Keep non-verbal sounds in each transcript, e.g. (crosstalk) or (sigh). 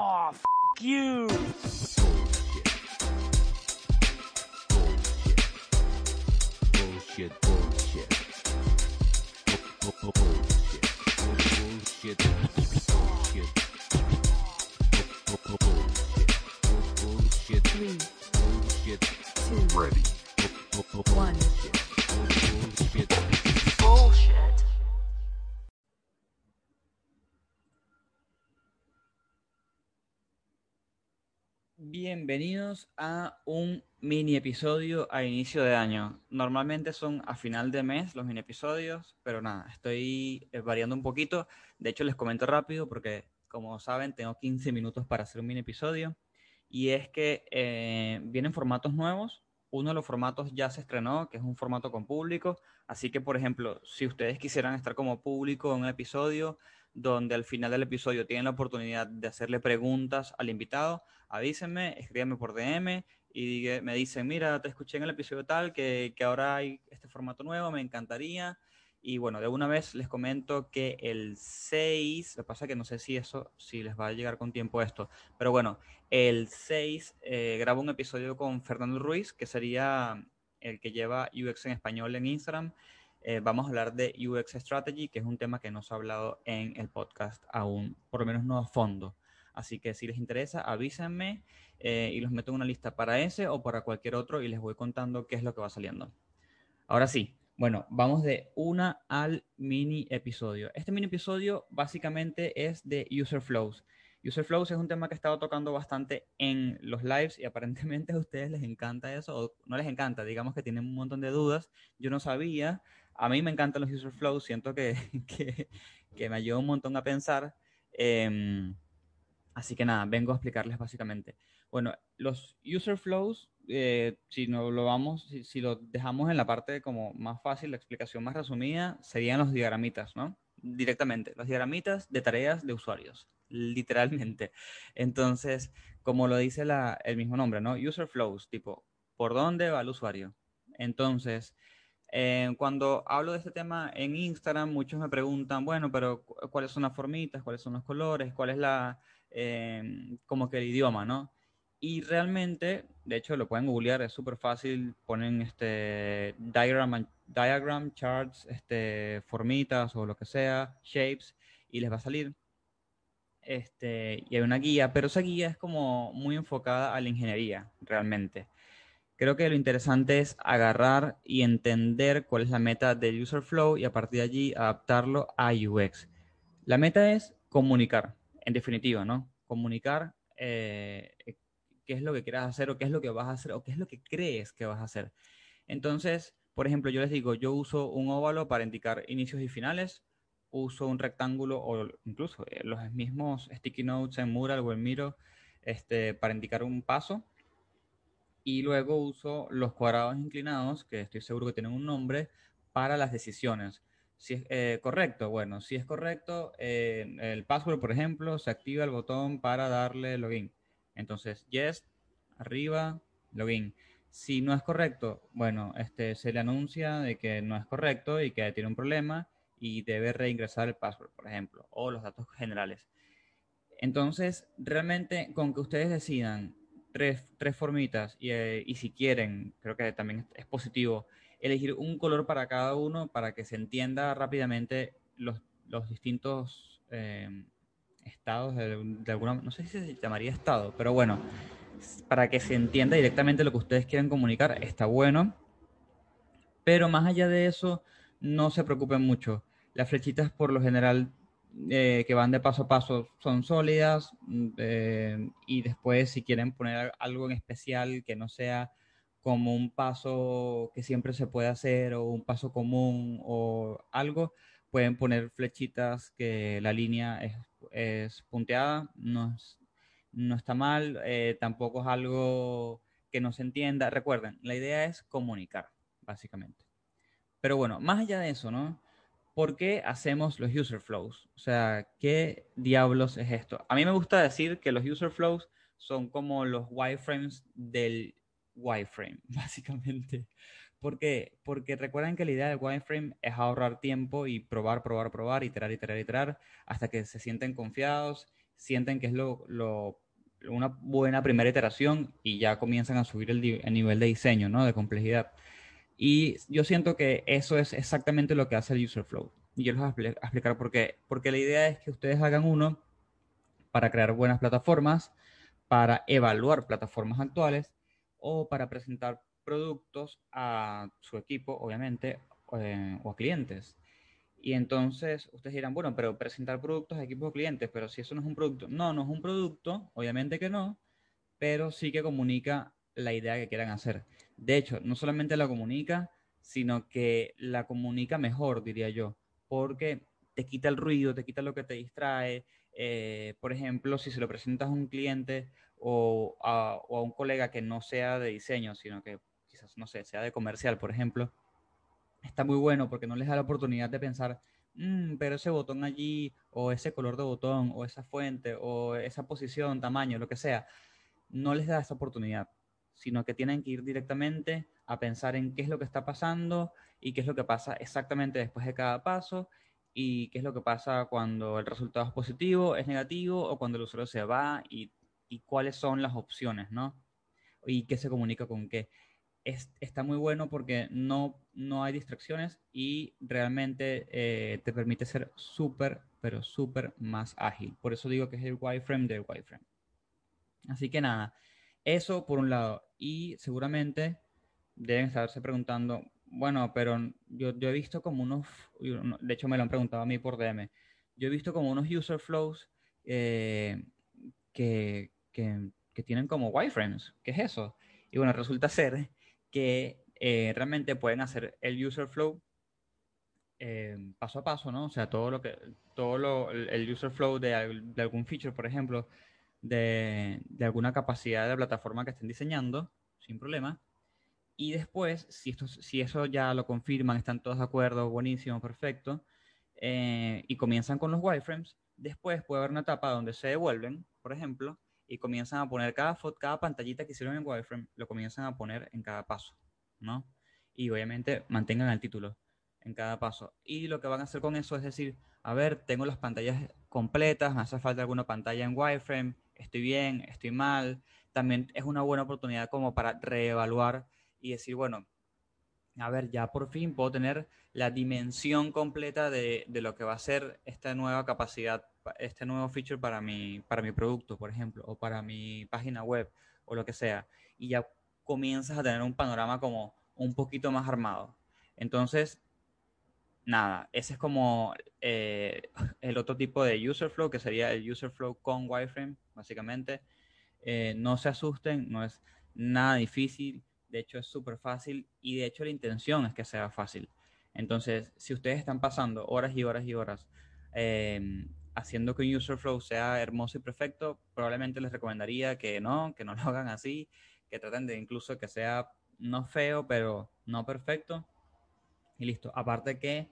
Oh, f you. Bullshit, bullshit. Bu- bu- bu- Bullshit. Bullshit. Bullshit. Bienvenidos a un mini episodio a inicio de año. Normalmente son a final de mes los mini episodios, pero nada, estoy eh, variando un poquito. De hecho, les comento rápido porque, como saben, tengo 15 minutos para hacer un mini episodio. Y es que eh, vienen formatos nuevos. Uno de los formatos ya se estrenó, que es un formato con público. Así que, por ejemplo, si ustedes quisieran estar como público en un episodio donde al final del episodio tienen la oportunidad de hacerle preguntas al invitado, avísenme, escríbanme por DM y me dicen, mira, te escuché en el episodio tal, que, que ahora hay este formato nuevo, me encantaría. Y bueno, de una vez les comento que el 6, lo que pasa es que no sé si eso, si les va a llegar con tiempo esto, pero bueno, el 6 eh, grabo un episodio con Fernando Ruiz, que sería el que lleva UX en español en Instagram. Eh, vamos a hablar de UX Strategy, que es un tema que no se ha hablado en el podcast aún, por lo menos no a fondo. Así que si les interesa, avísenme eh, y los meto en una lista para ese o para cualquier otro y les voy contando qué es lo que va saliendo. Ahora sí, bueno, vamos de una al mini episodio. Este mini episodio básicamente es de User Flows. User Flows es un tema que he estado tocando bastante en los lives y aparentemente a ustedes les encanta eso, o no les encanta, digamos que tienen un montón de dudas. Yo no sabía, a mí me encantan los User Flows, siento (laughs) que, que, me ayuda un montón a pensar. Em, Así que nada, vengo a explicarles básicamente. Bueno, los user flows, eh, si no lo vamos, si, si lo dejamos en la parte como más fácil, la explicación más resumida, serían los diagramitas, ¿no? Directamente, los diagramitas de tareas de usuarios, literalmente. Entonces, como lo dice el mismo nombre, ¿no? User flows, tipo, ¿por dónde va el usuario? Entonces, eh, cuando hablo de este tema en Instagram, muchos me preguntan, bueno, pero cu- ¿cuáles son las formitas? ¿Cuáles son los colores? ¿Cuál es la, eh, como que el idioma, ¿no? Y realmente, de hecho, lo pueden googlear, es súper fácil, ponen este diagram, diagram, charts, este, formitas o lo que sea, shapes, y les va a salir. Este, y hay una guía, pero esa guía es como muy enfocada a la ingeniería, realmente. Creo que lo interesante es agarrar y entender cuál es la meta del user flow y a partir de allí adaptarlo a UX. La meta es comunicar, en definitiva, ¿no? Comunicar eh, qué es lo que quieras hacer o qué es lo que vas a hacer o qué es lo que crees que vas a hacer. Entonces, por ejemplo, yo les digo, yo uso un óvalo para indicar inicios y finales, uso un rectángulo o incluso eh, los mismos sticky notes en Mural o en Miro este, para indicar un paso y luego uso los cuadrados inclinados, que estoy seguro que tienen un nombre, para las decisiones. Si es eh, correcto, bueno, si es correcto, eh, el password, por ejemplo, se activa el botón para darle login. Entonces, yes, arriba, login. Si no es correcto, bueno, este, se le anuncia de que no es correcto y que tiene un problema y debe reingresar el password, por ejemplo, o los datos generales. Entonces, realmente, con que ustedes decidan tres, tres formitas y, eh, y si quieren, creo que también es positivo, elegir un color para cada uno para que se entienda rápidamente los, los distintos eh, estados de, de alguna, no sé si se llamaría estado, pero bueno, para que se entienda directamente lo que ustedes quieren comunicar, está bueno. Pero más allá de eso, no se preocupen mucho. Las flechitas por lo general eh, que van de paso a paso son sólidas mm, eh, y después si quieren poner algo en especial que no sea como un paso que siempre se puede hacer o un paso común o algo, pueden poner flechitas que la línea es, es punteada, no, es- no está mal, eh, tampoco es algo que no se entienda. Recuerden, la idea es comunicar, básicamente. Pero bueno, más allá de eso, ¿no? ¿Por qué hacemos los user flows? O sea, ¿qué diablos es esto? A mí me gusta decir que los user flows son como los wireframes del wireframe, (laughs) básicamente. ¿Por qué? Porque recuerden que la idea del wireframe es ahorrar tiempo y probar, probar, probar, iterar, iterar, iterar, hasta que se sienten confiados, sienten que es lo, lo- una buena primera iteración y ya comienzan a subir el, el nivel de diseño, ¿no? De complejidad. Y yo siento que eso es exactamente lo que hace el user flow. Y yo les voy a expli- a explicar por qué. Porque la idea es que ustedes hagan uno para crear buenas plataformas, para evaluar plataformas actuales o para presentar productos a su equipo, obviamente, eh, o a clientes. Y entonces ustedes dirán, bueno, pero presentar productos a equipos o clientes, pero si eso no es un producto. No, no es un producto, obviamente que no, pero sí que comunica la idea que quieran hacer. De hecho, no solamente la comunica, sino que la comunica mejor, diría yo, porque te quita el ruido, te quita lo que te distrae. Eh, por ejemplo, si se lo presentas a un cliente o a, un colega que no sea de diseño, sino que quizás, no sé, sea de comercial, por ejemplo, está muy bueno porque no les da la oportunidad de pensar, "Mm, pero ese botón allí, o ese color de botón, o esa fuente, o esa posición, tamaño, lo que sea, no les da esa oportunidad, sino que tienen que ir directamente a pensar en qué es lo que está pasando y qué es lo que pasa exactamente después de cada paso y qué es lo que pasa cuando el resultado es positivo, es negativo o cuando el usuario se va y, y cuáles son las opciones, ¿no? Y qué se comunica con qué. Es- está muy bueno porque no, no hay distracciones y realmente eh, te permite ser súper, pero súper más ágil. Por eso digo que es el wireframe del wireframe. Así que nada, eso por un lado. Y seguramente deben estarse preguntando, bueno, pero yo, yo he visto como unos, de hecho me lo han preguntado a mí por DM, yo he visto como unos user flows eh, que, que, tienen como wireframes. ¿Qué es eso? Y bueno, resulta ser que eh, realmente pueden hacer el user flow eh, paso a paso, ¿no? O sea, todo lo que, todo lo, el user flow de algún feature, por ejemplo, de, alguna capacidad de la plataforma que estén diseñando, sin problema. Y después, si, esto, si eso ya lo confirman, están todos de acuerdo, buenísimo, perfecto, eh, y comienzan con los wireframes, después puede haber una etapa donde se devuelven, por ejemplo, y comienzan a poner cada, cada pantallita que hicieron en wireframe, lo comienzan a poner en cada paso, ¿no? Y obviamente mantengan el título en cada paso. Y lo que van a hacer con eso es decir, a ver, tengo las pantallas completas, me hace falta alguna pantalla en wireframe, estoy bien, estoy mal. También es una buena oportunidad como para reevaluar y decir, bueno, a ver, ya por fin puedo tener la dimensión completa de, de lo que va a ser esta nueva capacidad, pa- este nuevo feature para mi, para mi producto, por ejemplo, o para mi página web, o lo que sea. Y ya comienzas a tener un panorama como un poquito más armado. Entonces, nada, ese es como eh, (laughs) el otro tipo de user flow, que sería el user flow con wireframe, básicamente. Eh, no se asusten, no es nada difícil, de hecho es súper fácil y de hecho la intención es que sea fácil. Entonces, si ustedes están pasando horas y horas y horas eh, haciendo que un user flow sea hermoso y perfecto, probablemente les recomendaría que no, que no (laughs) lo hagan así, que traten de incluso que sea no feo, pero no perfecto. Y listo. Aparte que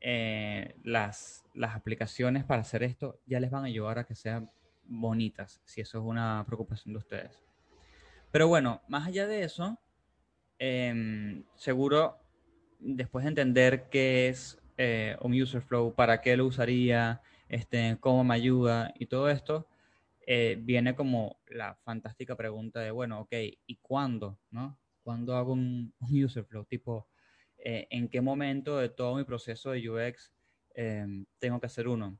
eh, las, las aplicaciones para hacer esto ya les van a ayudar a que sean bonitas, si eso es una preocupación de ustedes. Pero bueno, más allá de eso, em, seguro después de entender qué es eh, un user flow, para qué lo usaría, este, cómo me ayuda y todo esto, eh, viene como la fantástica pregunta de, bueno, ok, ¿y cuándo? ¿No? ¿Cuándo hago un, un user flow? Tipo, eh, ¿en qué momento de todo mi proceso de UX em, tengo que hacer uno?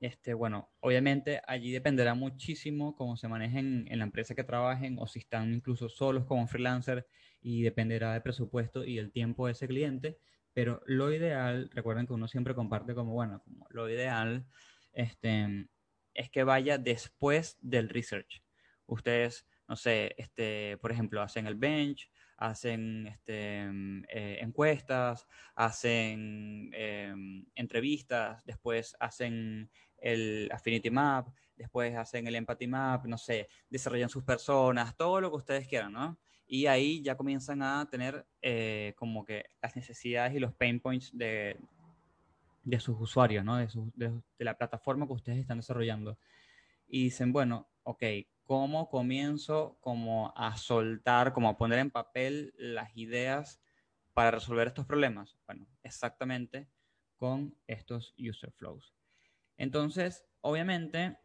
Este, bueno, obviamente allí dependerá muchísimo cómo se manejen en la empresa que trabajen o si están incluso solos como freelancer y dependerá del presupuesto y del tiempo de ese cliente. Pero lo ideal, recuerden que uno siempre comparte como, bueno, como lo ideal este, es que vaya después del research. Ustedes, no sé, este, por ejemplo, hacen el bench, hacen este, mm, eh, encuestas, hacen eh, entrevistas, después hacen el Affinity Map, después hacen el Empathy Map, no sé, desarrollan sus personas, todo lo que ustedes quieran, ¿no? Y ahí ya comienzan a tener eh, como que las necesidades y los pain points de, de sus usuarios, ¿no? De, su- de- de la plataforma que ustedes están desarrollando. Y dicen, bueno, ok, ¿cómo comienzo como a soltar, como a poner en papel las ideas para resolver estos problemas? Bueno, exactamente con estos user flows. Entonces, obviamente,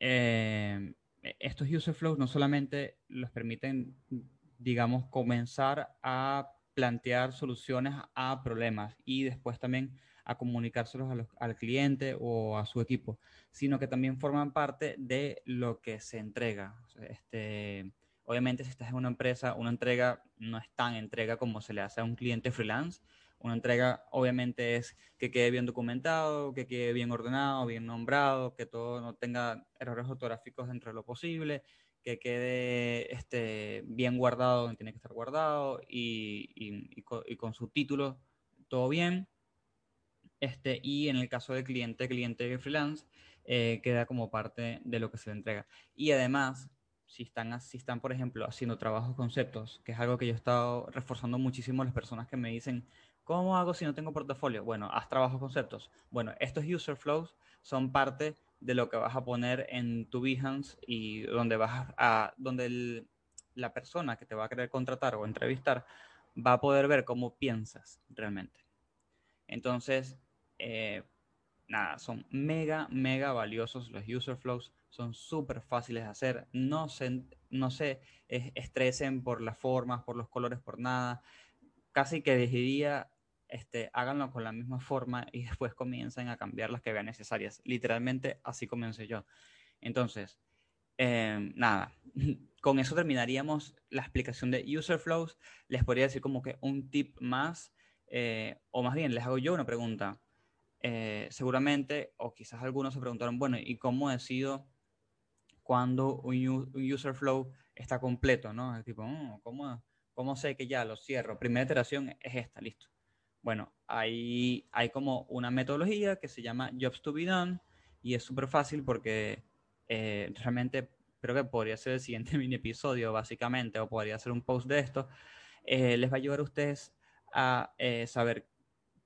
eh, estos user flows no solamente los permiten, digamos, comenzar a plantear soluciones a problemas y después también a comunicárselos al cliente o a su equipo, sino que también forman parte de lo que se entrega. Este, obviamente, si estás en una empresa, una entrega no es tan entrega como se le hace a un cliente freelance. Una entrega, obviamente, es que quede bien documentado, que quede bien ordenado, bien nombrado, que todo no tenga errores ortográficos dentro de lo posible, que quede este, bien guardado donde tiene que estar guardado y, y- y co- y con subtítulos, todo bien. Este, y en el caso del cliente, cliente freelance, eh, queda como parte de lo que se le entrega. Y además, si están, si están, por ejemplo, haciendo trabajos conceptos, que es algo que yo he estado reforzando muchísimo a las personas que me dicen, ¿cómo hago si no tengo portafolio? Bueno, haz trabajos conceptos. Bueno, estos user flows son parte de lo que vas a poner en tu Behance y donde vas a, donde el- la persona que te va a querer contratar o entrevistar va a poder ver cómo piensas realmente. Entonces, eh, nada, son mega, mega valiosos los user flows, son súper fáciles de hacer, no se, no se es- estresen por las formas, por los colores, por nada. Casi que diría, este, háganlo con la misma forma y después comiencen a cambiar las que vean necesarias. Literalmente así comencé yo. Entonces, eh, nada, (laughs) con eso terminaríamos la explicación de user flows. Les podría decir como que un tip más, eh, o más bien les hago yo una pregunta. Eh, seguramente, o quizás algunos se preguntaron, bueno, ¿y cómo decido cuando un, user flow está completo? ¿no? Es tipo, "Mm, ¿cómo, ¿cómo sé que ya lo cierro? Primera iteración es esta, listo. Bueno, hay, hay como una metodología que se llama Jobs to be done y es súper fácil porque eh, realmente creo que podría ser el siguiente (laughs) mini episodio, básicamente, o podría ser un post de esto. eh, les va a ayudar a ustedes a eh, saber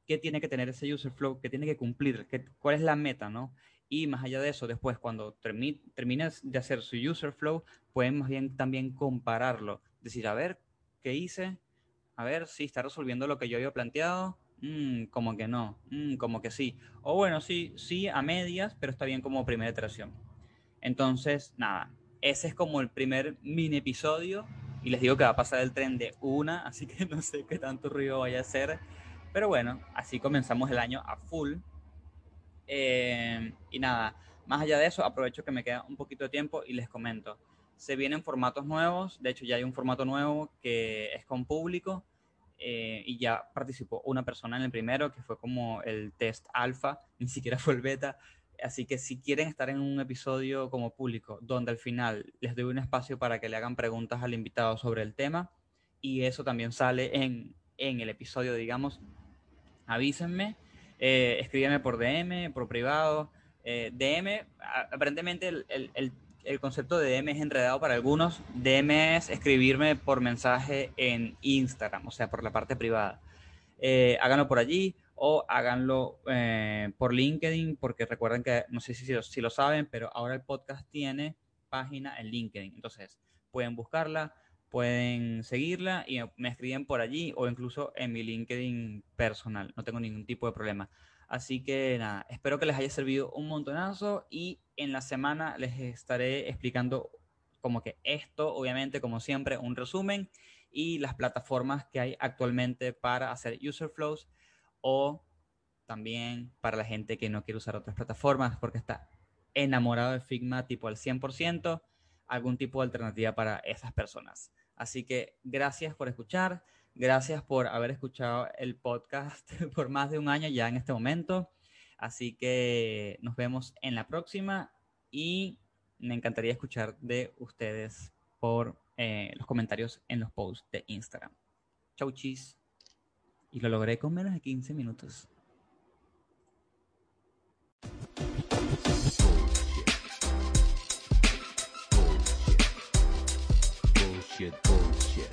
qué tiene que tener ese user flow, qué tiene que cumplir, qué, cuál es la meta, ¿no? Y más allá de eso, después, cuando termi termines de hacer su user flow, pueden más bien también compararlo. Decir, a ver, ¿qué hice? A ver si está resolviendo lo que yo había planteado. Mm, como que no, mm, como que sí. O bueno, sí, sí, a medias, pero está bien como primera iteración. Entonces, nada, ese es como el primer mini episodio. Y les digo que va a pasar el tren de una, así que (laughs) no sé qué tanto ruido vaya a hacer. Pero bueno, así comenzamos el año a full. Eh, y nada, más allá de eso, aprovecho que me queda un poquito de tiempo y les comento. Se vienen formatos nuevos, de hecho ya hay un formato nuevo que es con público eh, y ya participó una persona en el primero, que fue como el test alfa, (laughs) ni siquiera fue el beta. Así que si quieren estar en un episodio como público, donde al final les doy un espacio para que le hagan preguntas al invitado sobre el tema, y eso también sale en, en el episodio, digamos, avísenme, eh, escríbeme por DM, por privado. Eh, DM, aparentemente el, el- el- concepto de DM es enredado para algunos. DM es escribirme por mensaje en Instagram, o sea, por la parte privada. Eh, háganlo por allí o háganlo eh, por LinkedIn, porque recuerden que, no sé si, si lo saben, pero ahora el podcast tiene página en LinkedIn. Entonces, pueden buscarla, pueden seguirla y me escriben por allí o incluso en mi LinkedIn personal. No tengo ningún tipo de problema. Así que nada, espero que les haya servido un montonazo y en la semana les estaré explicando como que esto, obviamente, como siempre, un resumen y las plataformas que hay actualmente para hacer user flows o también para la gente que no quiere usar otras plataformas porque está enamorado de Figma tipo al 100%, algún tipo de alternativa para esas personas. Así que gracias por escuchar, gracias por haber escuchado el podcast (laughs) por más de un año ya en este momento. Así que nos vemos en la próxima y me encantaría escuchar de ustedes por eh, los comentarios en los posts de Instagram. Chau chis. Y lo logré con menos de 15 minutos. Bullshit, bullshit.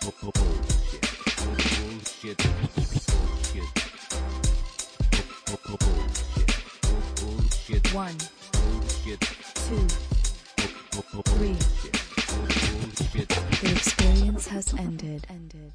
Bu- bu- Bullshit. Bullshit. Bullshit. Bu- bu- Bullshit. One, Bullshit. two, Three. The experience has ended. Ended.